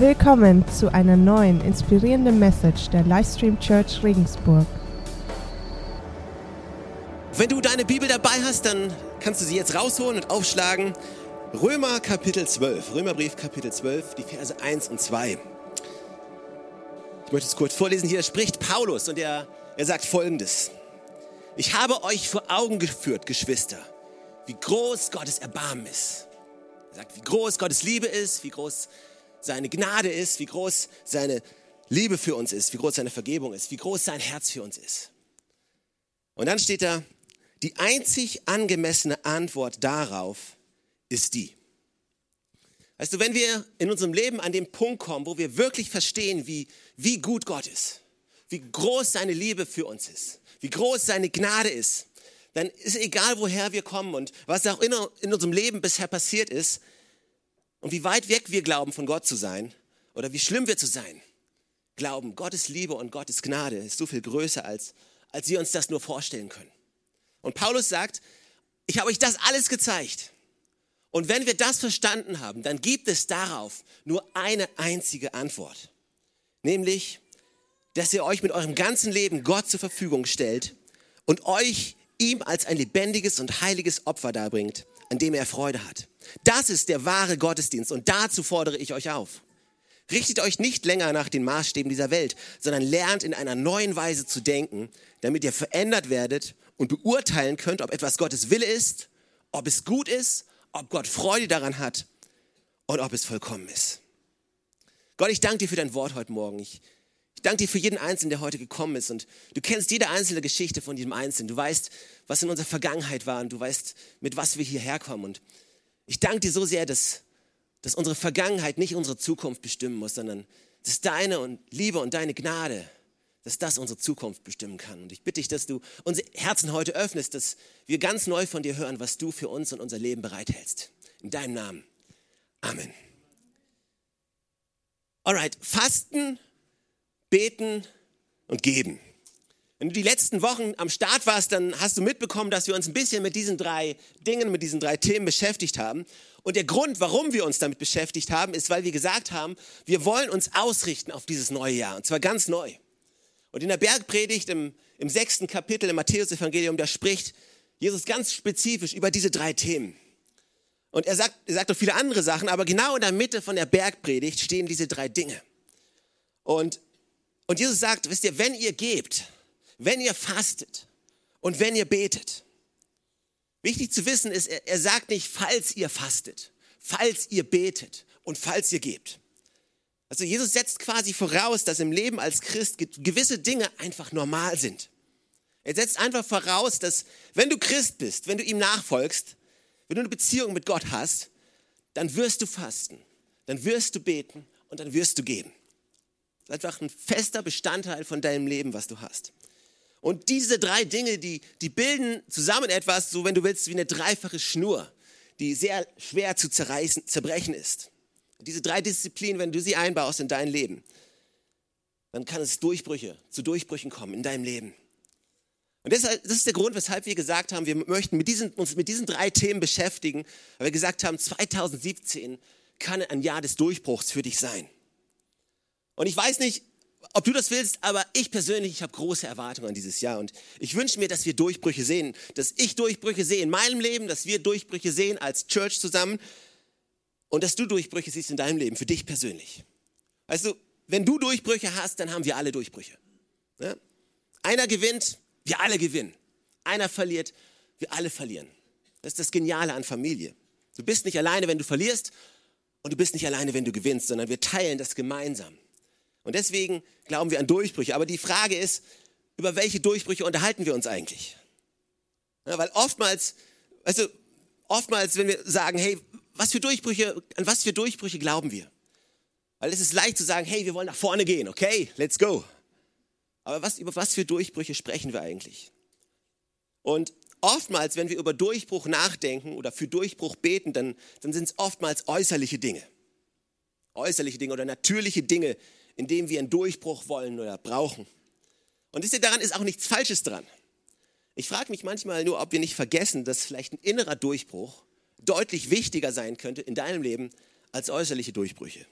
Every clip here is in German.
Willkommen zu einer neuen inspirierenden Message der Livestream Church Regensburg. Wenn du deine Bibel dabei hast, dann kannst du sie jetzt rausholen und aufschlagen. Römer Kapitel 12, Römerbrief Kapitel 12, die Verse 1 und 2. Ich möchte es kurz vorlesen. Hier spricht Paulus und er, er sagt folgendes. Ich habe euch vor Augen geführt, Geschwister, wie groß Gottes Erbarmen ist. Er sagt, wie groß Gottes Liebe ist, wie groß seine Gnade ist, wie groß seine Liebe für uns ist, wie groß seine Vergebung ist, wie groß sein Herz für uns ist. Und dann steht da, die einzig angemessene Antwort darauf ist die. Weißt du, wenn wir in unserem Leben an den Punkt kommen, wo wir wirklich verstehen, wie, wie gut Gott ist, wie groß seine Liebe für uns ist, wie groß seine Gnade ist, dann ist egal, woher wir kommen und was auch in, in unserem Leben bisher passiert ist und wie weit weg wir glauben, von Gott zu sein oder wie schlimm wir zu sein, glauben, Gottes Liebe und Gottes Gnade ist so viel größer, als, als wir uns das nur vorstellen können. Und Paulus sagt, ich habe euch das alles gezeigt. Und wenn wir das verstanden haben, dann gibt es darauf nur eine einzige Antwort. Nämlich, dass ihr euch mit eurem ganzen Leben Gott zur Verfügung stellt und euch ihm als ein lebendiges und heiliges Opfer darbringt, an dem er Freude hat. Das ist der wahre Gottesdienst und dazu fordere ich euch auf. Richtet euch nicht länger nach den Maßstäben dieser Welt, sondern lernt in einer neuen Weise zu denken, damit ihr verändert werdet und beurteilen könnt, ob etwas Gottes Wille ist, ob es gut ist, ob Gott Freude daran hat und ob es vollkommen ist. Gott, ich danke dir für dein Wort heute Morgen. Ich, ich danke dir für jeden Einzelnen, der heute gekommen ist. Und du kennst jede einzelne Geschichte von jedem Einzelnen. Du weißt, was in unserer Vergangenheit war und du weißt, mit was wir hierher kommen. Und ich danke dir so sehr, dass, dass unsere Vergangenheit nicht unsere Zukunft bestimmen muss, sondern dass deine und Liebe und deine Gnade dass das unsere Zukunft bestimmen kann. Und ich bitte dich, dass du unsere Herzen heute öffnest, dass wir ganz neu von dir hören, was du für uns und unser Leben bereithältst. In deinem Namen. Amen. Alright, fasten, beten und geben. Wenn du die letzten Wochen am Start warst, dann hast du mitbekommen, dass wir uns ein bisschen mit diesen drei Dingen, mit diesen drei Themen beschäftigt haben. Und der Grund, warum wir uns damit beschäftigt haben, ist, weil wir gesagt haben, wir wollen uns ausrichten auf dieses neue Jahr. Und zwar ganz neu. Und in der Bergpredigt im, im sechsten Kapitel im Matthäus-Evangelium, da spricht Jesus ganz spezifisch über diese drei Themen. Und er sagt, er sagt auch viele andere Sachen, aber genau in der Mitte von der Bergpredigt stehen diese drei Dinge. Und, und Jesus sagt, wisst ihr, wenn ihr gebt, wenn ihr fastet und wenn ihr betet, wichtig zu wissen ist, er, er sagt nicht, falls ihr fastet, falls ihr betet und falls ihr gebt. Also Jesus setzt quasi voraus, dass im Leben als Christ gewisse Dinge einfach normal sind. Er setzt einfach voraus, dass wenn du Christ bist, wenn du ihm nachfolgst, wenn du eine Beziehung mit Gott hast, dann wirst du fasten, dann wirst du beten und dann wirst du geben. Das ist einfach ein fester Bestandteil von deinem Leben, was du hast. Und diese drei Dinge, die, die bilden zusammen etwas, so wenn du willst, wie eine dreifache Schnur, die sehr schwer zu zerreißen, zerbrechen ist. Diese drei Disziplinen, wenn du sie einbaust in dein Leben, dann kann es Durchbrüche, zu Durchbrüchen kommen in deinem Leben. Und das ist der Grund, weshalb wir gesagt haben, wir möchten mit diesen, uns mit diesen drei Themen beschäftigen, weil wir gesagt haben, 2017 kann ein Jahr des Durchbruchs für dich sein. Und ich weiß nicht, ob du das willst, aber ich persönlich, ich habe große Erwartungen an dieses Jahr und ich wünsche mir, dass wir Durchbrüche sehen, dass ich Durchbrüche sehe in meinem Leben, dass wir Durchbrüche sehen als Church zusammen, und dass du Durchbrüche siehst in deinem Leben, für dich persönlich. Weißt du, wenn du Durchbrüche hast, dann haben wir alle Durchbrüche. Ja? Einer gewinnt, wir alle gewinnen. Einer verliert, wir alle verlieren. Das ist das Geniale an Familie. Du bist nicht alleine, wenn du verlierst und du bist nicht alleine, wenn du gewinnst, sondern wir teilen das gemeinsam. Und deswegen glauben wir an Durchbrüche. Aber die Frage ist, über welche Durchbrüche unterhalten wir uns eigentlich? Ja, weil oftmals, weißt oftmals, wenn wir sagen, hey, was für Durchbrüche, an was für Durchbrüche glauben wir? Weil es ist leicht zu sagen, hey, wir wollen nach vorne gehen, okay, let's go. Aber was, über was für Durchbrüche sprechen wir eigentlich? Und oftmals, wenn wir über Durchbruch nachdenken oder für Durchbruch beten, dann, dann sind es oftmals äußerliche Dinge. Äußerliche Dinge oder natürliche Dinge, in denen wir einen Durchbruch wollen oder brauchen. Und wisst ihr, daran ist auch nichts Falsches dran. Ich frage mich manchmal nur, ob wir nicht vergessen, dass vielleicht ein innerer Durchbruch deutlich wichtiger sein könnte in deinem Leben als äußerliche Durchbrüche.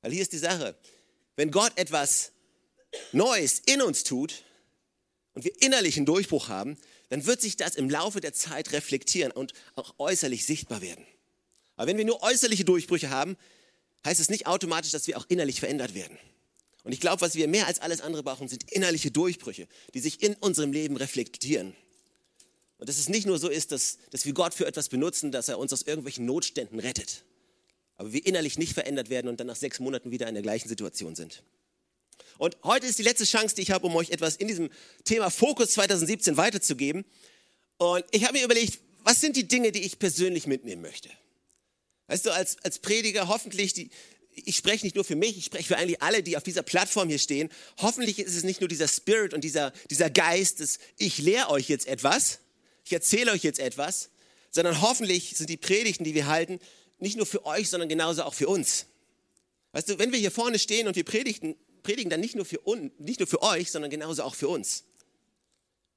Weil hier ist die Sache, wenn Gott etwas Neues in uns tut und wir innerlichen Durchbruch haben, dann wird sich das im Laufe der Zeit reflektieren und auch äußerlich sichtbar werden. Aber wenn wir nur äußerliche Durchbrüche haben, heißt es nicht automatisch, dass wir auch innerlich verändert werden. Und ich glaube, was wir mehr als alles andere brauchen, sind innerliche Durchbrüche, die sich in unserem Leben reflektieren. Und dass es nicht nur so ist, dass, dass wir Gott für etwas benutzen, dass er uns aus irgendwelchen Notständen rettet, aber wir innerlich nicht verändert werden und dann nach sechs Monaten wieder in der gleichen Situation sind. Und heute ist die letzte Chance, die ich habe, um euch etwas in diesem Thema Fokus 2017 weiterzugeben. Und ich habe mir überlegt, was sind die Dinge, die ich persönlich mitnehmen möchte? Weißt du, als, als Prediger hoffentlich, die, ich spreche nicht nur für mich, ich spreche für eigentlich alle, die auf dieser Plattform hier stehen. Hoffentlich ist es nicht nur dieser Spirit und dieser, dieser Geist, dass ich lehre euch jetzt etwas, ich erzähle euch jetzt etwas, sondern hoffentlich sind die Predigten, die wir halten, nicht nur für euch, sondern genauso auch für uns. Weißt du, wenn wir hier vorne stehen und wir predigten, predigen dann nicht nur für, un, nicht nur für euch, sondern genauso auch für uns.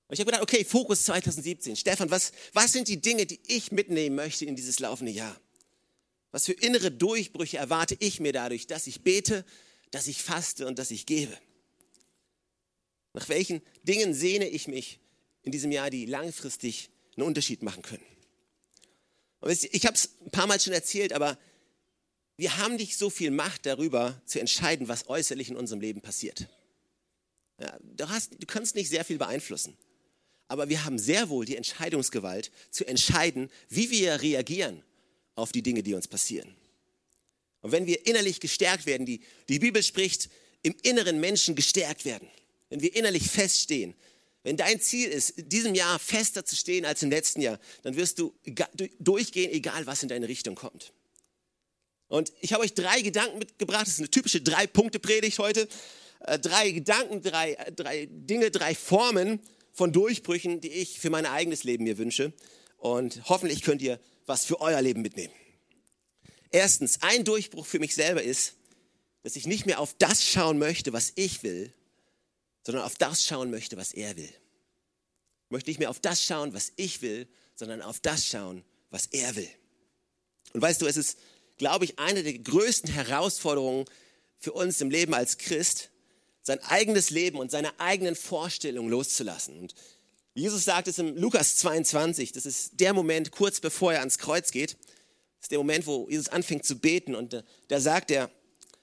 Und ich habe gedacht, okay, Fokus 2017. Stefan, was, was sind die Dinge, die ich mitnehmen möchte in dieses laufende Jahr? Was für innere Durchbrüche erwarte ich mir dadurch, dass ich bete, dass ich faste und dass ich gebe? Nach welchen Dingen sehne ich mich in diesem Jahr, die langfristig einen Unterschied machen können? ich habe es ein paar Mal schon erzählt, aber wir haben nicht so viel Macht darüber zu entscheiden, was äußerlich in unserem Leben passiert. Ja, du, hast, du kannst nicht sehr viel beeinflussen. Aber wir haben sehr wohl die Entscheidungsgewalt zu entscheiden, wie wir reagieren auf die Dinge, die uns passieren. Und wenn wir innerlich gestärkt werden, die, die Bibel spricht, im inneren Menschen gestärkt werden, wenn wir innerlich feststehen, wenn dein Ziel ist, in diesem Jahr fester zu stehen als im letzten Jahr, dann wirst du durchgehen, egal was in deine Richtung kommt. Und ich habe euch drei Gedanken mitgebracht. Das ist eine typische Drei-Punkte-Predigt heute. Äh, drei Gedanken, drei, äh, drei Dinge, drei Formen von Durchbrüchen, die ich für mein eigenes Leben mir wünsche. Und hoffentlich könnt ihr was für euer Leben mitnehmen. Erstens, ein Durchbruch für mich selber ist, dass ich nicht mehr auf das schauen möchte, was ich will, sondern auf das schauen möchte, was er will. Ich möchte nicht mehr auf das schauen, was ich will, sondern auf das schauen, was er will. Und weißt du, es ist, glaube ich, eine der größten Herausforderungen für uns im Leben als Christ, sein eigenes Leben und seine eigenen Vorstellungen loszulassen. Und Jesus sagt es im Lukas 22, das ist der Moment kurz bevor er ans Kreuz geht. Das ist der Moment, wo Jesus anfängt zu beten und da sagt er,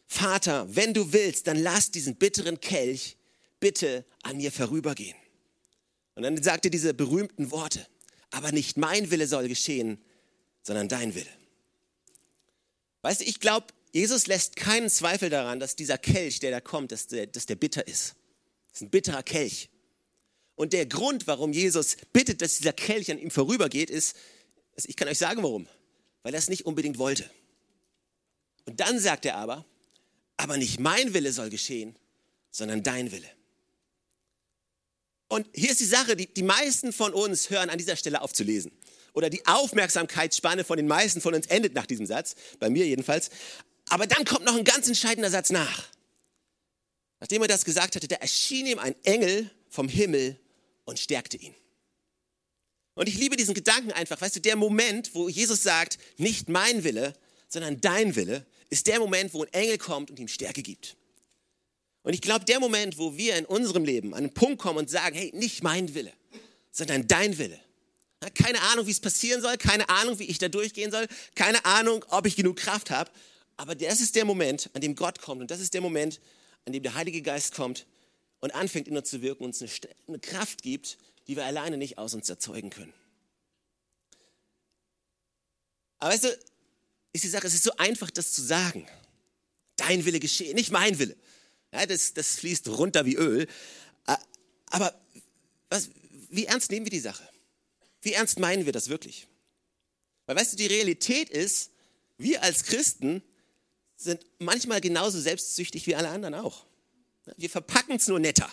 Vater, wenn du willst, dann lass diesen bitteren Kelch bitte an mir vorübergehen. Und dann sagt er diese berühmten Worte, aber nicht mein Wille soll geschehen, sondern dein Wille. Weißt du, ich glaube, Jesus lässt keinen Zweifel daran, dass dieser Kelch, der da kommt, dass der, dass der bitter ist. Das ist ein bitterer Kelch. Und der Grund, warum Jesus bittet, dass dieser Kelch an ihm vorübergeht, ist, ich kann euch sagen warum, weil er es nicht unbedingt wollte. Und dann sagt er aber, aber nicht mein Wille soll geschehen, sondern dein Wille. Und hier ist die Sache, die, die meisten von uns hören an dieser Stelle auf zu lesen. Oder die Aufmerksamkeitsspanne von den meisten von uns endet nach diesem Satz, bei mir jedenfalls. Aber dann kommt noch ein ganz entscheidender Satz nach. Nachdem er das gesagt hatte, da erschien ihm ein Engel vom Himmel und stärkte ihn. Und ich liebe diesen Gedanken einfach, weißt du, der Moment, wo Jesus sagt, nicht mein Wille, sondern dein Wille, ist der Moment, wo ein Engel kommt und ihm Stärke gibt. Und ich glaube, der Moment, wo wir in unserem Leben an einen Punkt kommen und sagen, hey, nicht mein Wille, sondern dein Wille. Keine Ahnung, wie es passieren soll, keine Ahnung, wie ich da durchgehen soll, keine Ahnung, ob ich genug Kraft habe. Aber das ist der Moment, an dem Gott kommt und das ist der Moment, an dem der Heilige Geist kommt und anfängt in uns zu wirken, uns eine, Kraft gibt, die wir alleine nicht aus uns erzeugen können. Aber weißt du, ist die Sache, es ist so einfach, das zu sagen. Dein Wille geschehe, nicht mein Wille. Ja, das, das fließt runter wie Öl. Aber was, wie ernst nehmen wir die Sache? Wie ernst meinen wir das wirklich? Weil weißt du, die Realität ist, wir als Christen sind manchmal genauso selbstsüchtig wie alle anderen auch. Wir verpacken es nur netter.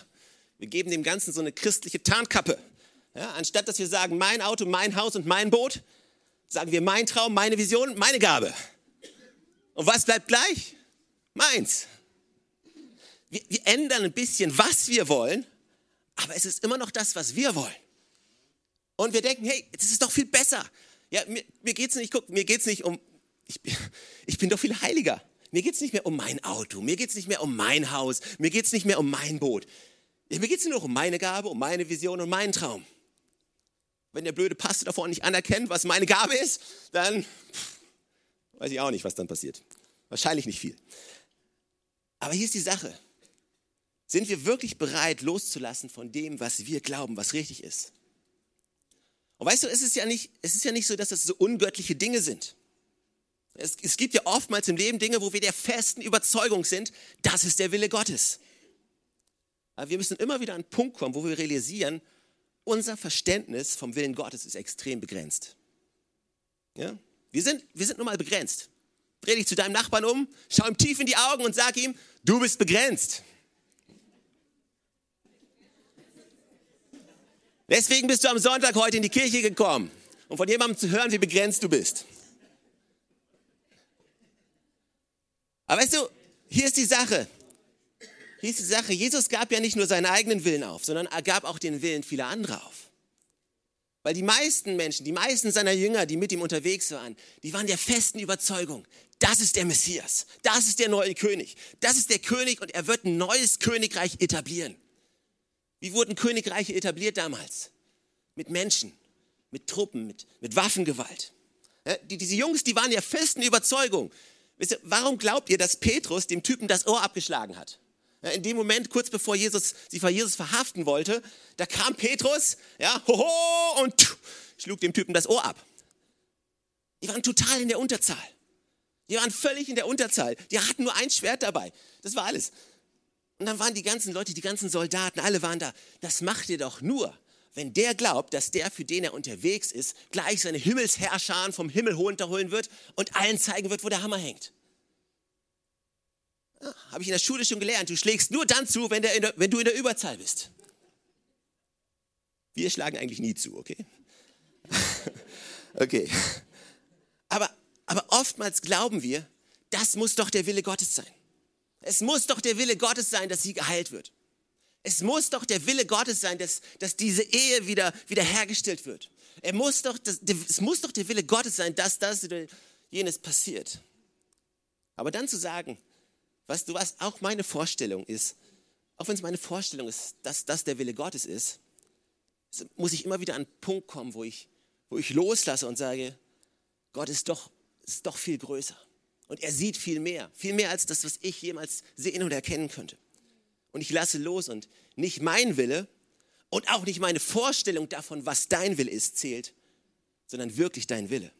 Wir geben dem Ganzen so eine christliche Tarnkappe. Ja, anstatt dass wir sagen, mein Auto, mein Haus und mein Boot, sagen wir mein Traum, meine Vision, meine Gabe. Und was bleibt gleich? Meins. Wir, wir ändern ein bisschen, was wir wollen, aber es ist immer noch das, was wir wollen. Und wir denken, hey, das ist doch viel besser. Ja, mir, mir es nicht, nicht um, ich, ich bin doch viel heiliger. Mir geht es nicht mehr um mein Auto, mir geht es nicht mehr um mein Haus, mir geht es nicht mehr um mein Boot. Mir geht es nur noch um meine Gabe, um meine Vision und meinen Traum. Wenn der blöde Pastor davor nicht anerkennt, was meine Gabe ist, dann pff, weiß ich auch nicht, was dann passiert. Wahrscheinlich nicht viel. Aber hier ist die Sache. Sind wir wirklich bereit, loszulassen von dem, was wir glauben, was richtig ist? Und weißt du, es ist ja nicht, es ist ja nicht so, dass das so ungöttliche Dinge sind. Es, es gibt ja oftmals im Leben Dinge, wo wir der festen Überzeugung sind, das ist der Wille Gottes. Aber wir müssen immer wieder an einen Punkt kommen, wo wir realisieren, unser Verständnis vom Willen Gottes ist extrem begrenzt. Ja? Wir, sind, wir sind nun mal begrenzt. Dreh dich zu deinem Nachbarn um, schau ihm tief in die Augen und sag ihm, du bist begrenzt. Deswegen bist du am Sonntag heute in die Kirche gekommen, um von jemandem zu hören, wie begrenzt du bist. Aber weißt du, hier ist die Sache. Hier ist die Sache. Jesus gab ja nicht nur seinen eigenen Willen auf, sondern er gab auch den Willen vieler anderer auf. Weil die meisten Menschen, die meisten seiner Jünger, die mit ihm unterwegs waren, die waren der festen Überzeugung, das ist der Messias, das ist der neue König, das ist der König und er wird ein neues Königreich etablieren. Wie wurden Königreiche etabliert damals? Mit Menschen, mit Truppen, mit, mit Waffengewalt. Ja, die, diese Jungs, die waren ja festen Überzeugung. Wisst ihr, warum glaubt ihr, dass Petrus dem Typen das Ohr abgeschlagen hat? In dem Moment, kurz bevor Jesus, sie vor Jesus verhaften wollte, da kam Petrus, ja, hoho, und tsch, schlug dem Typen das Ohr ab. Die waren total in der Unterzahl. Die waren völlig in der Unterzahl. Die hatten nur ein Schwert dabei. Das war alles. Und dann waren die ganzen Leute, die ganzen Soldaten, alle waren da. Das macht ihr doch nur, wenn der glaubt, dass der, für den er unterwegs ist, gleich seine Himmelsherrscher vom Himmel runterholen wird und allen zeigen wird, wo der Hammer hängt. Ja, Habe ich in der Schule schon gelernt. Du schlägst nur dann zu, wenn, der, wenn du in der Überzahl bist. Wir schlagen eigentlich nie zu, okay? okay. Aber, aber oftmals glauben wir, das muss doch der Wille Gottes sein. Es muss doch der Wille Gottes sein, dass sie geheilt wird. Es muss doch der Wille Gottes sein, dass, dass diese Ehe wieder, wieder hergestellt wird. Er muss doch, das, es muss doch der Wille Gottes sein, dass das oder jenes passiert. Aber dann zu sagen, weißt du was, auch meine Vorstellung ist, auch wenn es meine Vorstellung ist, dass das der Wille Gottes ist, muss ich immer wieder an einen Punkt kommen, wo ich, wo ich loslasse und sage, Gott ist doch, ist doch viel größer. Und er sieht viel mehr, viel mehr als das, was ich jemals sehen und erkennen könnte. Und ich lasse los und nicht mein Wille und auch nicht meine Vorstellung davon, was dein Wille ist, zählt, sondern wirklich dein Wille.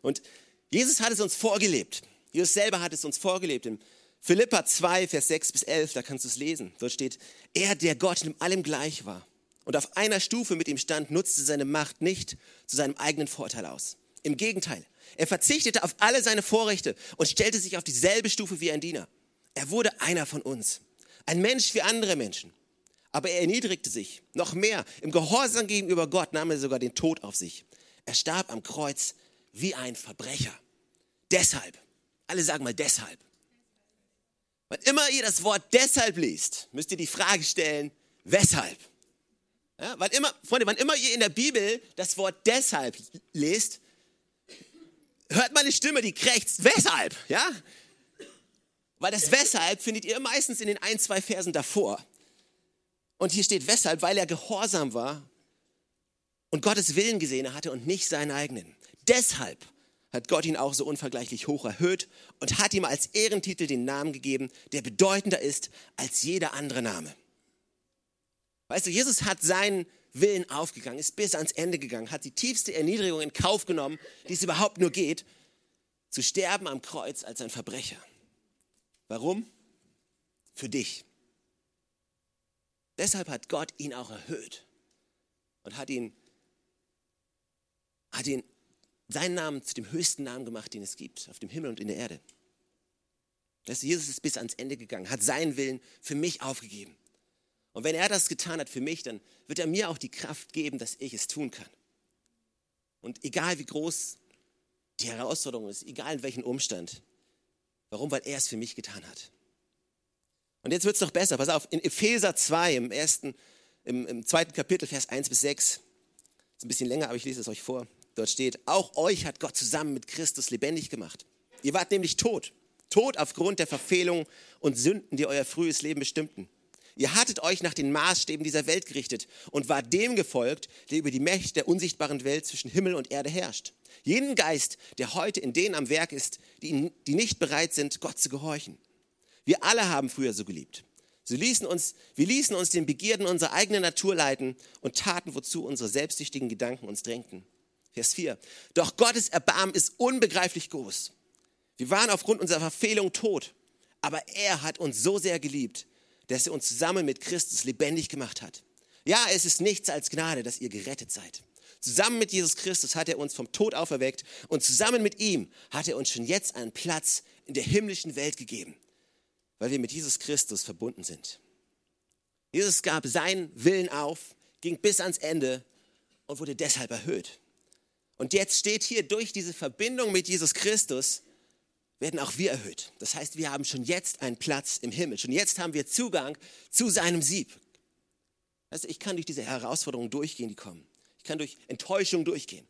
Und Jesus hat es uns vorgelebt. Jesus selber hat es uns vorgelebt. In Philippa 2, Vers 6 bis 11, da kannst du es lesen. Dort steht, er, der Gott in allem gleich war und auf einer Stufe mit ihm stand, nutzte seine Macht nicht zu seinem eigenen Vorteil aus. Im Gegenteil, er verzichtete auf alle seine Vorrechte und stellte sich auf dieselbe Stufe wie ein Diener. Er wurde einer von uns, ein Mensch wie andere Menschen. Aber er erniedrigte sich noch mehr. Im Gehorsam gegenüber Gott nahm er sogar den Tod auf sich. Er starb am Kreuz wie ein Verbrecher. Deshalb, alle sagen mal deshalb. Wann immer ihr das Wort deshalb liest, müsst ihr die Frage stellen, weshalb? Ja, wann immer, Freunde, wann immer ihr in der Bibel das Wort deshalb lest, hört meine Stimme, die krächzt. Weshalb? Ja? Weil das Weshalb findet ihr meistens in den ein, zwei Versen davor. Und hier steht weshalb, weil er gehorsam war und Gottes Willen gesehen hatte und nicht seinen eigenen. Deshalb hat Gott ihn auch so unvergleichlich hoch erhöht und hat ihm als Ehrentitel den Namen gegeben, der bedeutender ist als jeder andere Name. Weißt du, Jesus hat seinen Willen aufgegangen, ist bis ans Ende gegangen, hat die tiefste Erniedrigung in Kauf genommen, die es überhaupt nur geht, zu sterben am Kreuz als ein Verbrecher. Warum? Für dich. Deshalb hat Gott ihn auch erhöht und hat ihn, hat ihn seinen Namen zu dem höchsten Namen gemacht, den es gibt, auf dem Himmel und in der Erde. Jesus ist bis ans Ende gegangen, hat seinen Willen für mich aufgegeben. Und wenn er das getan hat für mich, dann wird er mir auch die Kraft geben, dass ich es tun kann. Und egal wie groß die Herausforderung ist, egal in welchem Umstand. Warum? Weil er es für mich getan hat. Und jetzt wird es noch besser. Pass auf, in Epheser 2, im ersten, im, im zweiten Kapitel, Vers 1 bis 6, ist ein bisschen länger, aber ich lese es euch vor. Dort steht, auch euch hat Gott zusammen mit Christus lebendig gemacht. Ihr wart nämlich tot Tod aufgrund der Verfehlung und Sünden, die euer frühes Leben bestimmten. Ihr hattet euch nach den Maßstäben dieser Welt gerichtet und war dem gefolgt, der über die Mächte der unsichtbaren Welt zwischen Himmel und Erde herrscht. Jeden Geist, der heute in denen am Werk ist, die, die nicht bereit sind, Gott zu gehorchen. Wir alle haben früher so geliebt. So ließen uns, wir ließen uns den Begierden unserer eigenen Natur leiten und taten, wozu unsere selbstsüchtigen Gedanken uns drängten. Vers 4. Doch Gottes Erbarmen ist unbegreiflich groß. Wir waren aufgrund unserer Verfehlung tot, aber er hat uns so sehr geliebt, dass er uns zusammen mit Christus lebendig gemacht hat. Ja, es ist nichts als Gnade, dass ihr gerettet seid. Zusammen mit Jesus Christus hat er uns vom Tod auferweckt und zusammen mit ihm hat er uns schon jetzt einen Platz in der himmlischen Welt gegeben, weil wir mit Jesus Christus verbunden sind. Jesus gab seinen Willen auf, ging bis ans Ende und wurde deshalb erhöht. Und jetzt steht hier durch diese Verbindung mit Jesus Christus, werden auch wir erhöht. Das heißt, wir haben schon jetzt einen Platz im Himmel. Schon jetzt haben wir Zugang zu seinem Sieb. Also ich kann durch diese Herausforderungen durchgehen, die kommen. Ich kann durch Enttäuschung durchgehen.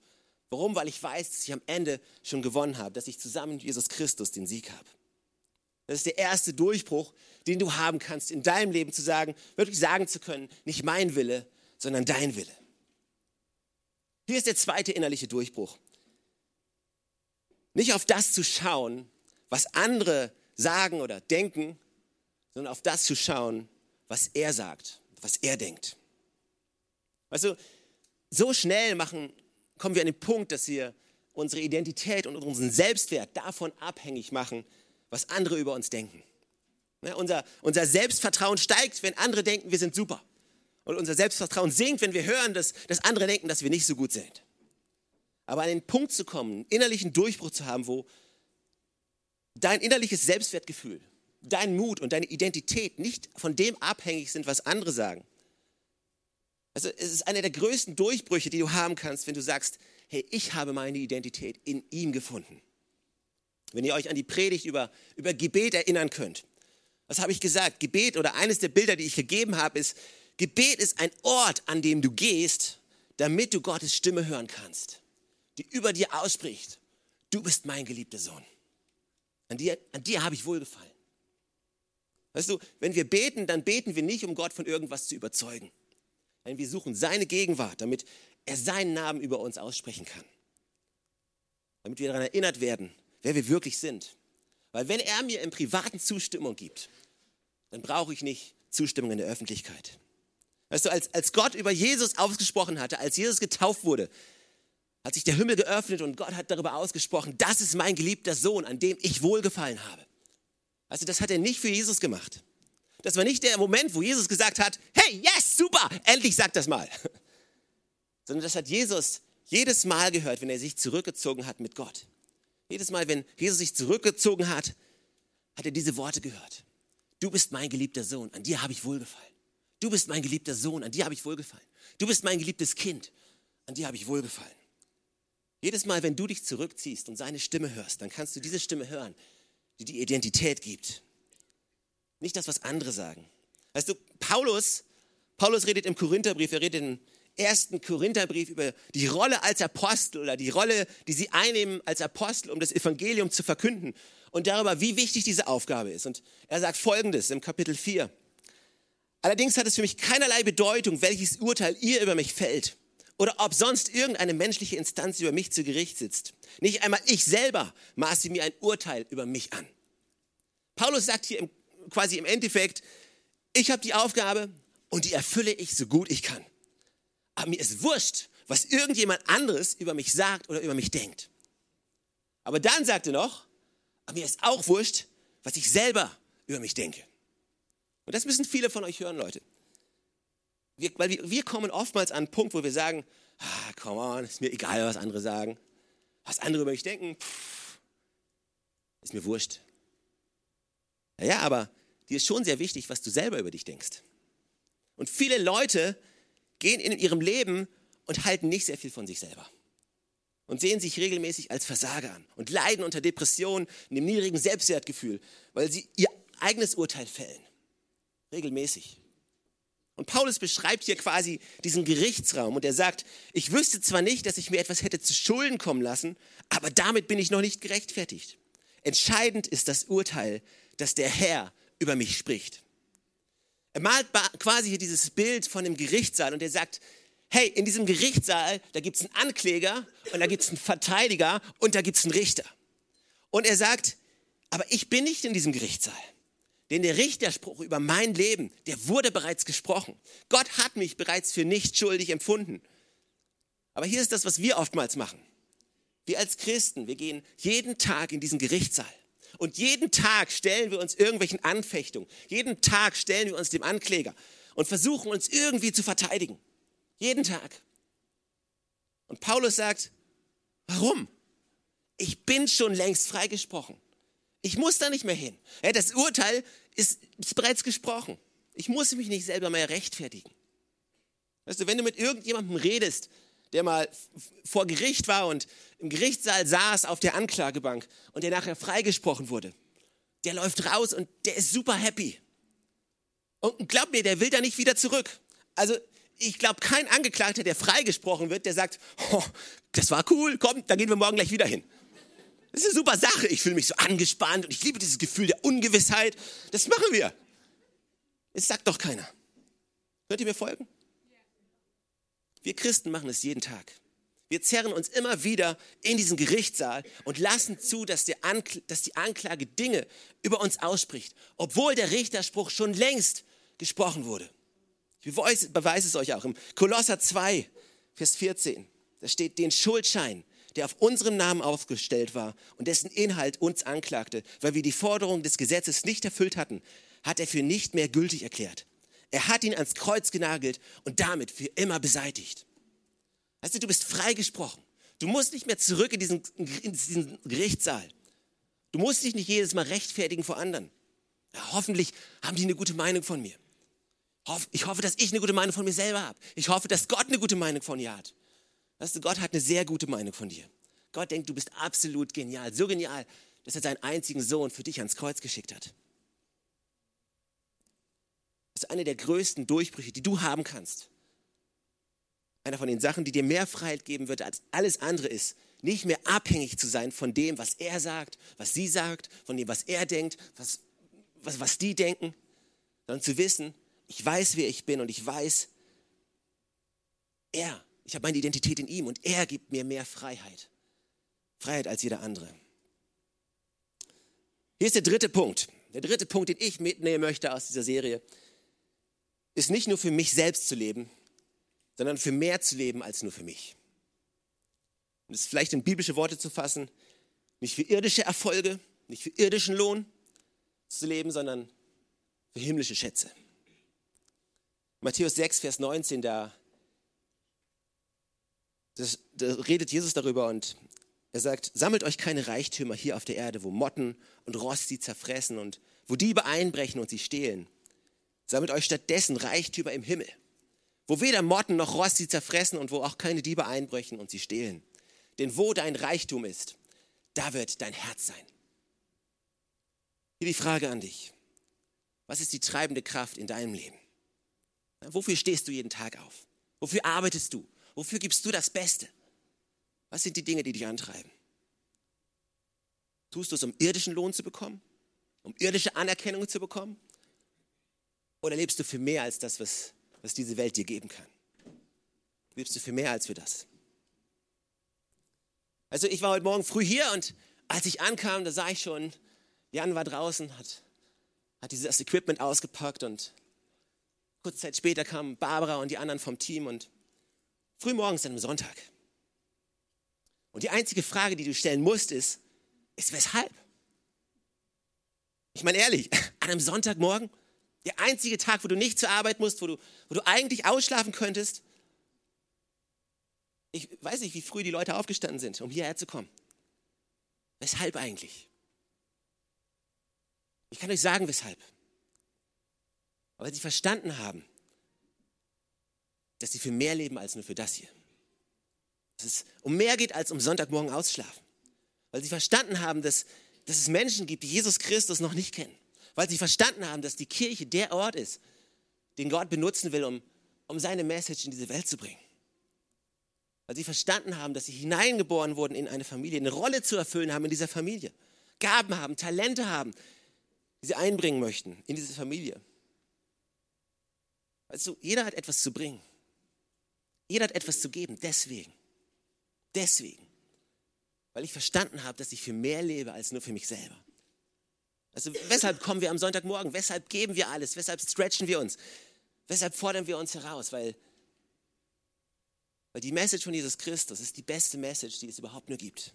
Warum? Weil ich weiß, dass ich am Ende schon gewonnen habe, dass ich zusammen mit Jesus Christus den Sieg habe. Das ist der erste Durchbruch, den du haben kannst in deinem Leben, zu sagen, wirklich sagen zu können, nicht mein Wille, sondern dein Wille. Hier ist der zweite innerliche Durchbruch. Nicht auf das zu schauen, was andere sagen oder denken, sondern auf das zu schauen, was er sagt, was er denkt. Weißt du, so schnell machen, kommen wir an den Punkt, dass wir unsere Identität und unseren Selbstwert davon abhängig machen, was andere über uns denken. Ja, unser, unser Selbstvertrauen steigt, wenn andere denken, wir sind super. Und unser Selbstvertrauen sinkt, wenn wir hören, dass, dass andere denken, dass wir nicht so gut sind. Aber an den Punkt zu kommen, einen innerlichen Durchbruch zu haben, wo dein innerliches Selbstwertgefühl, dein Mut und deine Identität nicht von dem abhängig sind, was andere sagen, also es ist einer der größten Durchbrüche, die du haben kannst, wenn du sagst, hey, ich habe meine Identität in ihm gefunden. Wenn ihr euch an die Predigt über, über Gebet erinnern könnt. Was habe ich gesagt? Gebet oder eines der Bilder, die ich gegeben habe, ist, Gebet ist ein Ort, an dem du gehst, damit du Gottes Stimme hören kannst, die über dir ausspricht. Du bist mein geliebter Sohn. An dir, an dir habe ich wohlgefallen. Weißt du, wenn wir beten, dann beten wir nicht, um Gott von irgendwas zu überzeugen. Denn wir suchen seine Gegenwart, damit er seinen Namen über uns aussprechen kann. Damit wir daran erinnert werden, wer wir wirklich sind. Weil wenn er mir im Privaten Zustimmung gibt, dann brauche ich nicht Zustimmung in der Öffentlichkeit. Weißt du, als, als Gott über Jesus ausgesprochen hatte, als Jesus getauft wurde, hat sich der Himmel geöffnet und Gott hat darüber ausgesprochen, das ist mein geliebter Sohn, an dem ich wohlgefallen habe. Also das hat er nicht für Jesus gemacht. Das war nicht der Moment, wo Jesus gesagt hat, hey, yes, super, endlich sag das mal. Sondern das hat Jesus jedes Mal gehört, wenn er sich zurückgezogen hat mit Gott. Jedes Mal, wenn Jesus sich zurückgezogen hat, hat er diese Worte gehört. Du bist mein geliebter Sohn, an dir habe ich wohlgefallen. Du bist mein geliebter Sohn, an dir habe ich wohlgefallen. Du bist mein geliebtes Kind, an dir habe ich wohlgefallen. Jedes Mal, wenn du dich zurückziehst und seine Stimme hörst, dann kannst du diese Stimme hören, die die Identität gibt. Nicht das, was andere sagen. Weißt du, Paulus, Paulus redet im Korintherbrief, er redet im ersten Korintherbrief über die Rolle als Apostel oder die Rolle, die sie einnehmen als Apostel, um das Evangelium zu verkünden und darüber, wie wichtig diese Aufgabe ist. Und er sagt Folgendes im Kapitel 4. Allerdings hat es für mich keinerlei Bedeutung, welches Urteil ihr über mich fällt oder ob sonst irgendeine menschliche Instanz über mich zu Gericht sitzt. Nicht einmal ich selber maße mir ein Urteil über mich an. Paulus sagt hier im quasi im Endeffekt, ich habe die Aufgabe und die erfülle ich so gut ich kann. Aber mir ist wurscht, was irgendjemand anderes über mich sagt oder über mich denkt. Aber dann sagt er noch, aber mir ist auch wurscht, was ich selber über mich denke. Und das müssen viele von euch hören, Leute. Wir, weil wir, wir kommen oftmals an einen Punkt, wo wir sagen, ah, come on, ist mir egal, was andere sagen. Was andere über mich denken, pff, ist mir wurscht. Ja, aber dir ist schon sehr wichtig, was du selber über dich denkst. Und viele Leute gehen in ihrem Leben und halten nicht sehr viel von sich selber. Und sehen sich regelmäßig als Versager an und leiden unter Depressionen, einem niedrigen Selbstwertgefühl, weil sie ihr eigenes Urteil fällen. Regelmäßig. Und Paulus beschreibt hier quasi diesen Gerichtsraum und er sagt, ich wüsste zwar nicht, dass ich mir etwas hätte zu Schulden kommen lassen, aber damit bin ich noch nicht gerechtfertigt. Entscheidend ist das Urteil, dass der Herr über mich spricht. Er malt quasi hier dieses Bild von dem Gerichtssaal und er sagt, hey, in diesem Gerichtssaal, da gibt es einen Ankläger und da gibt es einen Verteidiger und da gibt es einen Richter. Und er sagt, aber ich bin nicht in diesem Gerichtssaal. Denn der Richterspruch über mein Leben, der wurde bereits gesprochen. Gott hat mich bereits für nicht schuldig empfunden. Aber hier ist das, was wir oftmals machen. Wir als Christen, wir gehen jeden Tag in diesen Gerichtssaal. Und jeden Tag stellen wir uns irgendwelchen Anfechtungen. Jeden Tag stellen wir uns dem Ankläger und versuchen uns irgendwie zu verteidigen. Jeden Tag. Und Paulus sagt, warum? Ich bin schon längst freigesprochen. Ich muss da nicht mehr hin. Das Urteil ist, ist bereits gesprochen. Ich muss mich nicht selber mehr rechtfertigen. Weißt du, wenn du mit irgendjemandem redest, der mal vor Gericht war und im Gerichtssaal saß auf der Anklagebank und der nachher freigesprochen wurde, der läuft raus und der ist super happy. Und glaub mir, der will da nicht wieder zurück. Also ich glaube, kein Angeklagter, der freigesprochen wird, der sagt, oh, das war cool, komm, da gehen wir morgen gleich wieder hin. Das ist eine super Sache. Ich fühle mich so angespannt und ich liebe dieses Gefühl der Ungewissheit. Das machen wir. Das sagt doch keiner. Könnt ihr mir folgen? Wir Christen machen es jeden Tag. Wir zerren uns immer wieder in diesen Gerichtssaal und lassen zu, dass, Ankl dass die Anklage Dinge über uns ausspricht, obwohl der Richterspruch schon längst gesprochen wurde. Ich beweise es euch auch im Kolosser 2, Vers 14. Da steht, den Schuldschein, der auf unserem Namen aufgestellt war und dessen Inhalt uns anklagte, weil wir die Forderung des Gesetzes nicht erfüllt hatten, hat er für nicht mehr gültig erklärt. Er hat ihn ans Kreuz genagelt und damit für immer beseitigt. Weißt du, du bist freigesprochen. Du musst nicht mehr zurück in diesen, in diesen Gerichtssaal. Du musst dich nicht jedes Mal rechtfertigen vor anderen. Ja, hoffentlich haben die eine gute Meinung von mir. Ich hoffe, dass ich eine gute Meinung von mir selber habe. Ich hoffe, dass Gott eine gute Meinung von dir hat. Weißt du, Gott hat eine sehr gute Meinung von dir. Gott denkt, du bist absolut genial. So genial, dass er seinen einzigen Sohn für dich ans Kreuz geschickt hat. Das ist eine der größten Durchbrüche, die du haben kannst. Einer von den Sachen, die dir mehr Freiheit geben wird als alles andere ist, nicht mehr abhängig zu sein von dem, was er sagt, was sie sagt, von dem, was er denkt, was, was, was die denken, sondern zu wissen, ich weiß, wer ich bin und ich weiß, er, ich habe meine Identität in ihm und er gibt mir mehr Freiheit. Freiheit als jeder andere. Hier ist der dritte Punkt. Der dritte Punkt, den ich mitnehmen möchte aus dieser Serie, ist nicht nur für mich selbst zu leben, sondern für mehr zu leben als nur für mich. Und es vielleicht in biblische Worte zu fassen, nicht für irdische Erfolge, nicht für irdischen Lohn zu leben, sondern für himmlische Schätze. Matthäus 6, Vers 19, da, das, da redet Jesus darüber und er sagt, sammelt euch keine Reichtümer hier auf der Erde, wo Motten und Rost sie zerfressen und wo Diebe einbrechen und sie stehlen. Sammelt euch stattdessen Reichtümer im Himmel, wo weder Motten noch Rost sie zerfressen und wo auch keine Diebe einbrechen und sie stehlen. Denn wo dein Reichtum ist, da wird dein Herz sein. Hier die Frage an dich. Was ist die treibende Kraft in deinem Leben? Wofür stehst du jeden Tag auf? Wofür arbeitest du? Wofür gibst du das Beste? Was sind die Dinge, die dich antreiben? Tust du es, um irdischen Lohn zu bekommen? Um irdische Anerkennung zu bekommen? Oder lebst du für mehr als das, was, was diese Welt dir geben kann? Lebst du für mehr als für das? Also ich war heute Morgen früh hier und als ich ankam, da sah ich schon, Jan war draußen, hat, hat dieses Equipment ausgepackt und kurze Zeit später kamen Barbara und die anderen vom Team und früh morgens an einem Sonntag. Und die einzige Frage, die du stellen musst, ist, ist weshalb? Ich meine ehrlich, an einem Sonntagmorgen, der einzige Tag, wo du nicht zur Arbeit musst, wo du, wo du eigentlich ausschlafen könntest. Ich weiß nicht, wie früh die Leute aufgestanden sind, um hierher zu kommen. Weshalb eigentlich? Ich kann euch sagen, weshalb. Aber sie verstanden haben, dass sie für mehr leben als nur für das hier. Dass es um mehr geht als um Sonntagmorgen ausschlafen. Weil sie verstanden haben, dass, dass es Menschen gibt, die Jesus Christus noch nicht kennen weil sie verstanden haben, dass die Kirche der Ort ist, den Gott benutzen will, um, um seine Message in diese Welt zu bringen. Weil sie verstanden haben, dass sie hineingeboren wurden in eine Familie, eine Rolle zu erfüllen haben in dieser Familie. Gaben haben, Talente haben, die sie einbringen möchten in diese Familie. Also jeder hat etwas zu bringen. Jeder hat etwas zu geben. Deswegen. Deswegen. Weil ich verstanden habe, dass ich für mehr lebe als nur für mich selber. Also weshalb kommen wir am Sonntagmorgen? Weshalb geben wir alles? Weshalb stretchen wir uns? Weshalb fordern wir uns heraus? Weil, weil die Message von Jesus Christus ist die beste Message, die es überhaupt nur gibt.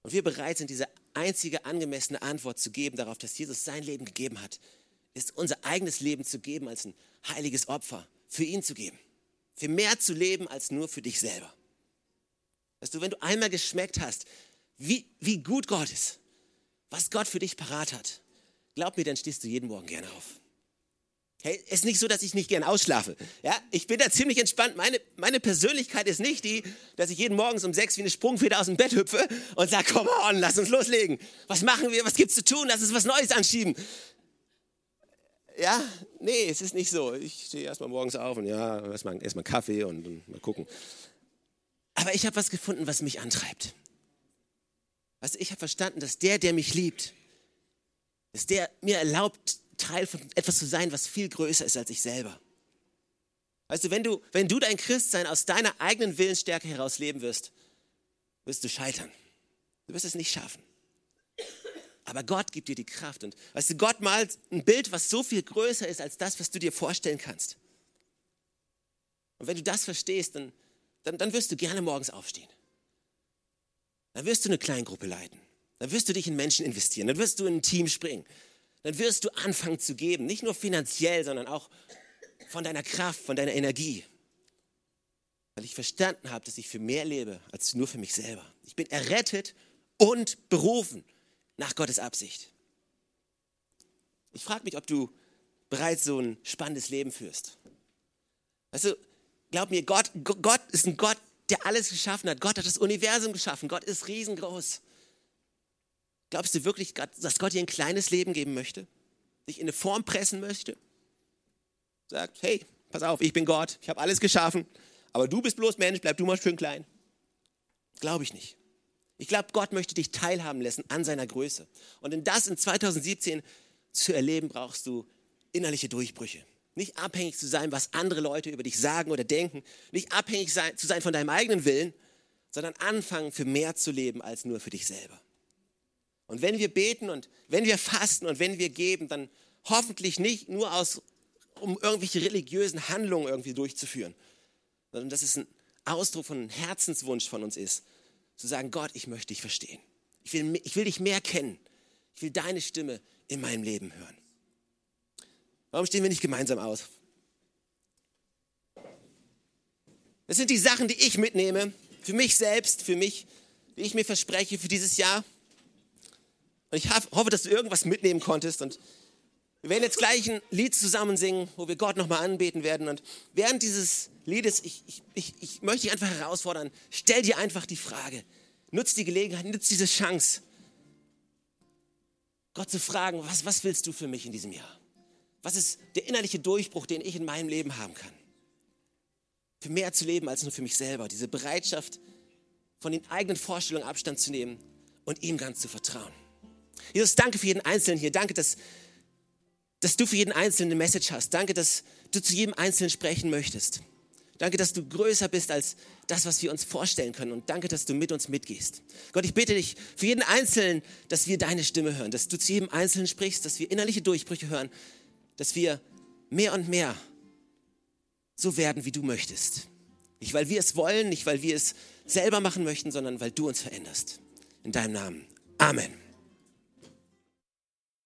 Und wir bereit sind, diese einzige angemessene Antwort zu geben darauf, dass Jesus sein Leben gegeben hat, ist unser eigenes Leben zu geben als ein heiliges Opfer, für ihn zu geben. Für mehr zu leben als nur für dich selber. Weißt du, wenn du einmal geschmeckt hast, wie, wie gut Gott ist, was Gott für dich parat hat, glaub mir, dann stehst du jeden Morgen gerne auf. Hey, ist nicht so, dass ich nicht gern ausschlafe. Ja, ich bin da ziemlich entspannt. Meine, meine Persönlichkeit ist nicht die, dass ich jeden Morgen um sechs wie eine Sprungfeder aus dem Bett hüpfe und sage, komm on, lass uns loslegen. Was machen wir? Was gibt's zu tun? Lass uns was Neues anschieben. Ja, nee, es ist nicht so. Ich stehe erstmal morgens auf und ja, erstmal erst Kaffee und, und mal gucken. Aber ich habe was gefunden, was mich antreibt. Also ich habe verstanden, dass der, der mich liebt, dass der mir erlaubt, Teil von etwas zu sein, was viel größer ist als ich selber. Weißt du, wenn du, wenn du dein Christsein aus deiner eigenen Willensstärke heraus leben wirst, wirst du scheitern. Du wirst es nicht schaffen. Aber Gott gibt dir die Kraft. Und weißt du, Gott malt ein Bild, was so viel größer ist als das, was du dir vorstellen kannst. Und wenn du das verstehst, dann, dann, dann wirst du gerne morgens aufstehen. Dann wirst du eine Kleingruppe leiten. Dann wirst du dich in Menschen investieren. Dann wirst du in ein Team springen dann wirst du anfangen zu geben. Nicht nur finanziell, sondern auch von deiner Kraft, von deiner Energie. Weil ich verstanden habe, dass ich für mehr lebe als nur für mich selber. Ich bin errettet und berufen nach Gottes Absicht. Ich frage mich, ob du bereits so ein spannendes Leben führst. Weißt du, glaub mir, Gott, Gott ist ein Gott, der alles geschaffen hat. Gott hat das Universum geschaffen. Gott ist riesengroß. Glaubst du wirklich, dass Gott dir ein kleines Leben geben möchte? Dich in eine Form pressen möchte? Sagt, hey, pass auf, ich bin Gott, ich habe alles geschaffen, aber du bist bloß Mensch, bleib du mal schön klein. Glaube ich nicht. Ich glaube, Gott möchte dich teilhaben lassen an seiner Größe. Und in das in 2017 zu erleben, brauchst du innerliche Durchbrüche. Nicht abhängig zu sein, was andere Leute über dich sagen oder denken. Nicht abhängig sein, zu sein von deinem eigenen Willen, sondern anfangen, für mehr zu leben als nur für dich selber. Und wenn wir beten und wenn wir fasten und wenn wir geben, dann hoffentlich nicht nur aus, um irgendwelche religiösen Handlungen irgendwie durchzuführen, sondern dass es ein Ausdruck von einem Herzenswunsch von uns ist, zu sagen, Gott, ich möchte dich verstehen. Ich will, ich will dich mehr kennen. Ich will deine Stimme in meinem Leben hören. Warum stehen wir nicht gemeinsam aus? Das sind die Sachen, die ich mitnehme, für mich selbst, für mich, die ich mir verspreche für dieses Jahr. Und ich hoffe, dass du irgendwas mitnehmen konntest. Und wir werden jetzt gleich ein Lied zusammen singen, wo wir Gott nochmal anbeten werden. Und während dieses Liedes, ich, ich, ich, ich möchte dich einfach herausfordern, stell dir einfach die Frage, nutz die Gelegenheit, nutz diese Chance, Gott zu fragen, was, was willst du für mich in diesem Jahr? Was ist der innerliche Durchbruch, den ich in meinem Leben haben kann? Für mehr zu leben als nur für mich selber. Diese Bereitschaft, von den eigenen Vorstellungen Abstand zu nehmen und ihm ganz zu vertrauen. Jesus, danke für jeden Einzelnen hier. Danke, dass, dass du für jeden Einzelnen eine Message hast. Danke, dass du zu jedem Einzelnen sprechen möchtest. Danke, dass du größer bist als das, was wir uns vorstellen können. Und danke, dass du mit uns mitgehst. Gott, ich bitte dich für jeden Einzelnen, dass wir deine Stimme hören, dass du zu jedem Einzelnen sprichst, dass wir innerliche Durchbrüche hören, dass wir mehr und mehr so werden, wie du möchtest. Nicht, weil wir es wollen, nicht, weil wir es selber machen möchten, sondern weil du uns veränderst. In deinem Namen. Amen.